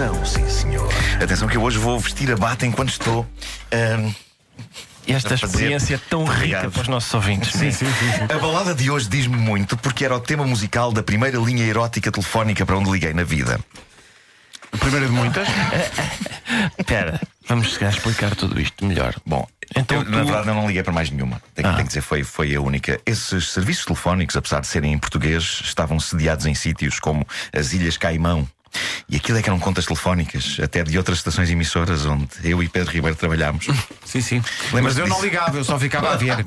Atenção, sim senhor. Atenção que eu hoje vou vestir a bata enquanto estou. ahm, Esta fazer- experiência tão rica Obrigado. para os nossos ouvintes. Sim, sim, sim. A balada de hoje diz-me muito porque era o tema musical da primeira linha erótica telefónica para onde liguei na vida. A primeira de muitas. Espera, vamos chegar a explicar tudo isto melhor. Bom, Então eu, na tu- verdade eu não liguei para mais nenhuma. Tenho, Ah. tenho que dizer, foi, foi a única. Esses serviços telefónicos, apesar de serem em português, estavam sediados em sítios como as Ilhas Caimão. E aquilo é que eram contas telefónicas, até de outras estações emissoras onde eu e Pedro Ribeiro trabalhámos. Sim, sim. Mas eu não disso? ligava, eu só ficava a ver.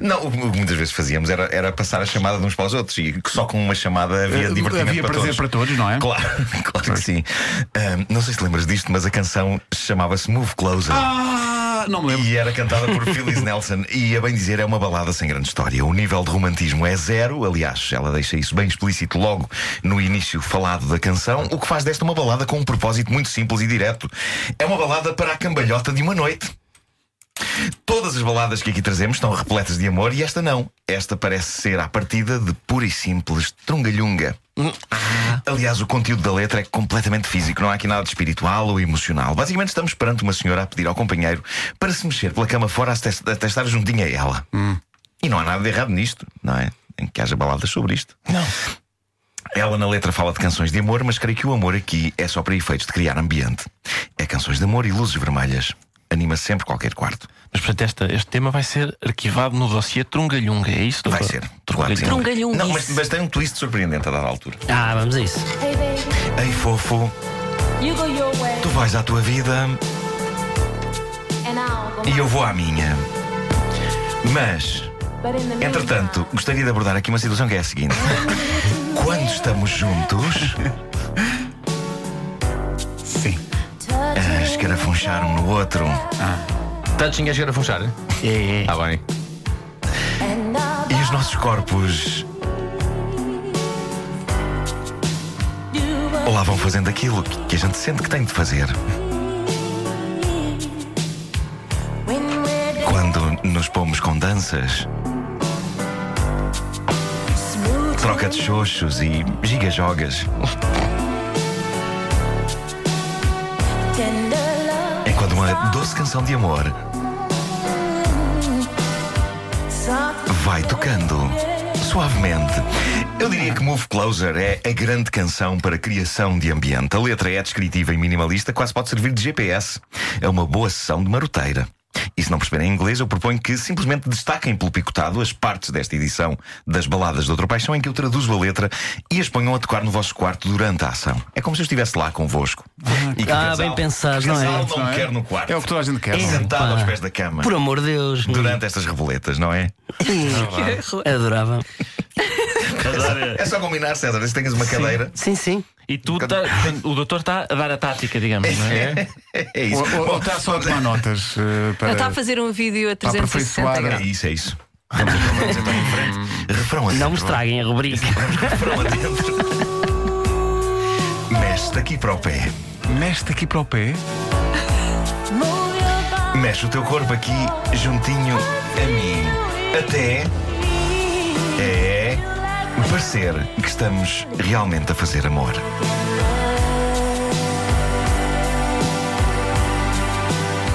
Não, o que muitas vezes fazíamos era, era passar a chamada de uns para os outros e só com uma chamada havia Eh, divertimento havia para prazer todos. para todos, não é? Claro, claro que sim. Ahm, não sei se lembras disto, mas a canção chamava-se Move Closer. Ah, não me lembro. E era cantada por Phyllis Nelson. E a bem dizer, é uma balada sem grande história. O nível de romantismo é zero. Aliás, ela deixa isso bem explícito logo no início falado da canção. O que faz desta uma balada com um propósito muito simples e direto. É uma balada para a cambalhota de uma noite. Todas as baladas que aqui trazemos estão repletas de amor e esta não. Esta parece ser, à partida, de pura e simples trungalhunga. Aliás, o conteúdo da letra é completamente físico, não há aqui nada de espiritual ou emocional. Basicamente, estamos perante uma senhora a pedir ao companheiro para se mexer pela cama fora até, estar juntinho a ela. E não há nada de errado nisto, não é? Em que haja baladas sobre isto. Não. Ela na letra fala de canções de amor, mas creio que o amor aqui é só para efeitos de criar ambiente. É canções de amor e luzes vermelhas. Anima sempre qualquer quarto. Mas portanto, esta- este tema vai ser arquivado no dossiê Trungalhunga, é isso? Vai ser. Trungalhunguice. Não, mas, mas tem um twist surpreendente a dada altura. Ah, vamos a isso. Hey baby, Ei, fofo, you go your way, tu vais à tua vida e eu vou à minha. Mas, entretanto, gostaria de abordar aqui uma situação que é a seguinte: quando estamos juntos, a escarafunchar um no outro, Touching a chegar a funchar? É, é. Ah, bem. e os nossos corpos lá vão fazendo aquilo que a gente sente que tem de fazer. Quando nos pomos com danças, troca de xoxos e gigajogas, enquanto uma doce canção de amor vai tocando suavemente. Eu diria que Move Closer é a grande canção para criação de ambiente. A letra é descritiva e minimalista, quase pode servir de GPS. É uma boa sessão de maroteira. E se não perceberem inglês, eu proponho que simplesmente destaquem pelo picotado as partes desta edição das baladas de outra paixão em que eu traduzo a letra e as ponham a tocar no vosso quarto durante a ação. É como se eu estivesse lá convosco. E que Ah, casal- bem pensado, não é? não é? quer no quarto. É o que toda a gente quer. é? Sentado aos pés da cama. Por amor de Deus. Durante estas reboletas, não é? Adorava. É só combinar, César, se tenhas uma cadeira. Sim, sim. E tu tá- o doutor está a dar a tática, digamos, não é? É isso. Ou, ou- ou está só a tomar notas eh, para. Ele está a fazer um vídeo a 360 aperfeiçoar. É graus. isso, é isso. Vamos então, vamos então em frente. Refrão adentro. Não me estraguem a rubrica. Refrão adentro. Mexe daqui para o pé. Mexe aqui para o pé. Mexe o teu corpo aqui juntinho a mim. Até é parecer que estamos realmente a fazer amor.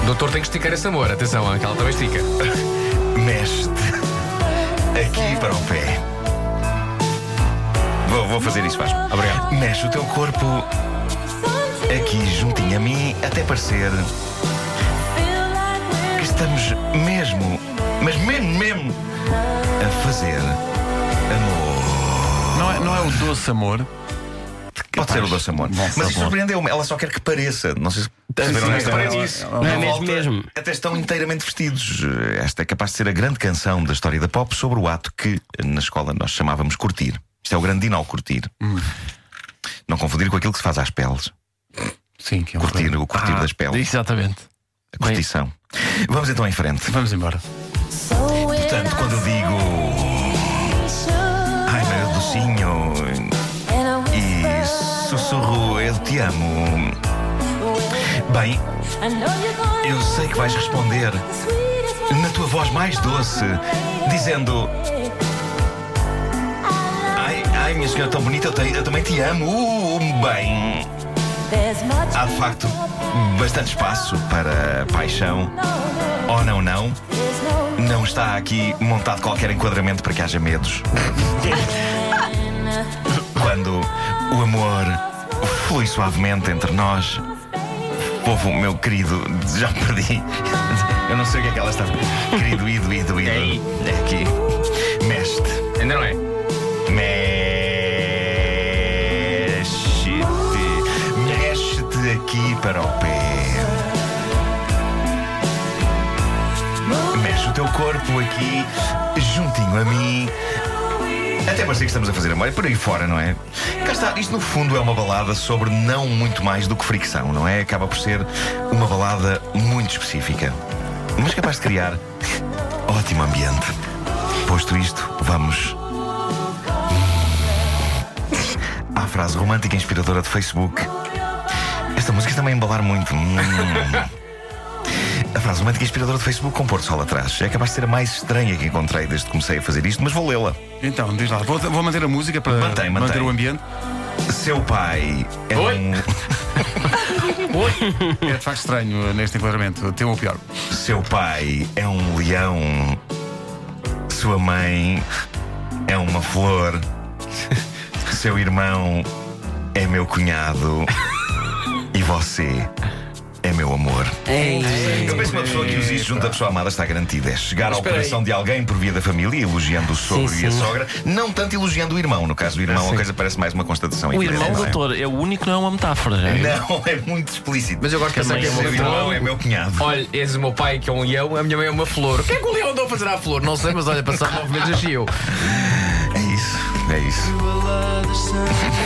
Doutor tem que esticar esse amor. Atenção, que ela também estica. Mexe-te aqui para o pé. Vou, vou fazer isso, Vasco. Obrigado. Mexe o teu corpo aqui juntinho a mim até parecer que estamos mesmo, mas mesmo, mesmo a fazer. Não é, o doce amor. Pode ser o doce amor. Bom Mas isso surpreendeu-me. Ela só quer que pareça. Não sei se perceberam nesta hora. ela- Não é mesmo mesmo? Até estão inteiramente vestidos. Esta é capaz de ser a grande canção da história da pop sobre o ato que na escola nós chamávamos curtir. Isto é o grande dino ao curtir. Não confundir com aquilo que se faz às peles. Sim, que é um Curtir, o curtir Ah, das peles. Exatamente. A curtição. Vamos então em frente. Vamos embora. Portanto, quando eu digo. Docinho. E sussurro, eu te amo. Bem, eu sei que vais responder na tua voz mais doce, dizendo: Ai, ai minha senhora tão bonita, eu, te- eu também te amo. Bem, há de facto bastante espaço para paixão. Oh, não, não. Não está aqui montado qualquer enquadramento para que haja medos. Quando o amor flui suavemente entre nós. Povo, meu querido, já me perdi. Eu não sei o que é que ela está. Querido, ido, ido, ido. É aí. É aqui. Mexe-te. Ainda não é? Mexe-te. Mexe-te aqui para o pé. Mexe o teu corpo aqui, juntinho a mim. Até parecia que estamos a fazer amor. É por aí fora, não é? Cá está. Isto, no fundo, é uma balada sobre não muito mais do que fricção, não é? Acaba por ser uma balada muito específica, mas capaz de criar ótimo ambiente. Posto isto, vamos à frase romântica inspiradora de Facebook. Esta música está-me a embalar muito. A frase romântica inspiradora de Facebook com Porto Sol atrás. É capaz de ser a mais estranha que encontrei desde que comecei a fazer isto, mas vou lê-la. Então, diz lá. Vou, vou manter a música para Mantém, mantém. manter o ambiente. Seu pai é Oi. um. É de facto estranho neste enquadramento. Tem o pior. Seu pai é um leão. Sua mãe é uma flor. Seu irmão é meu cunhado. E você é meu amor. Ei, Eu penso que uma pessoa que usa isto junto da pessoa amada está garantida. É chegar ao espera coração de alguém por via da família, elogiando o sogro Sim, e a sim. sogra, não tanto elogiando o irmão. No caso do irmão, a coisa parece mais uma constatação O irmão, não é? doutor, é o único que não é uma metáfora. Já. Não, é muito explícito. Mas eu gosto de pensar que é o uma irmão é meu cunhado. Olha, és o meu pai que é um leão, a minha mãe é uma flor. O que é que o leão andou a fazer à flor? Não sei, mas olha, passar nove meses nasci eu. É isso, é isso.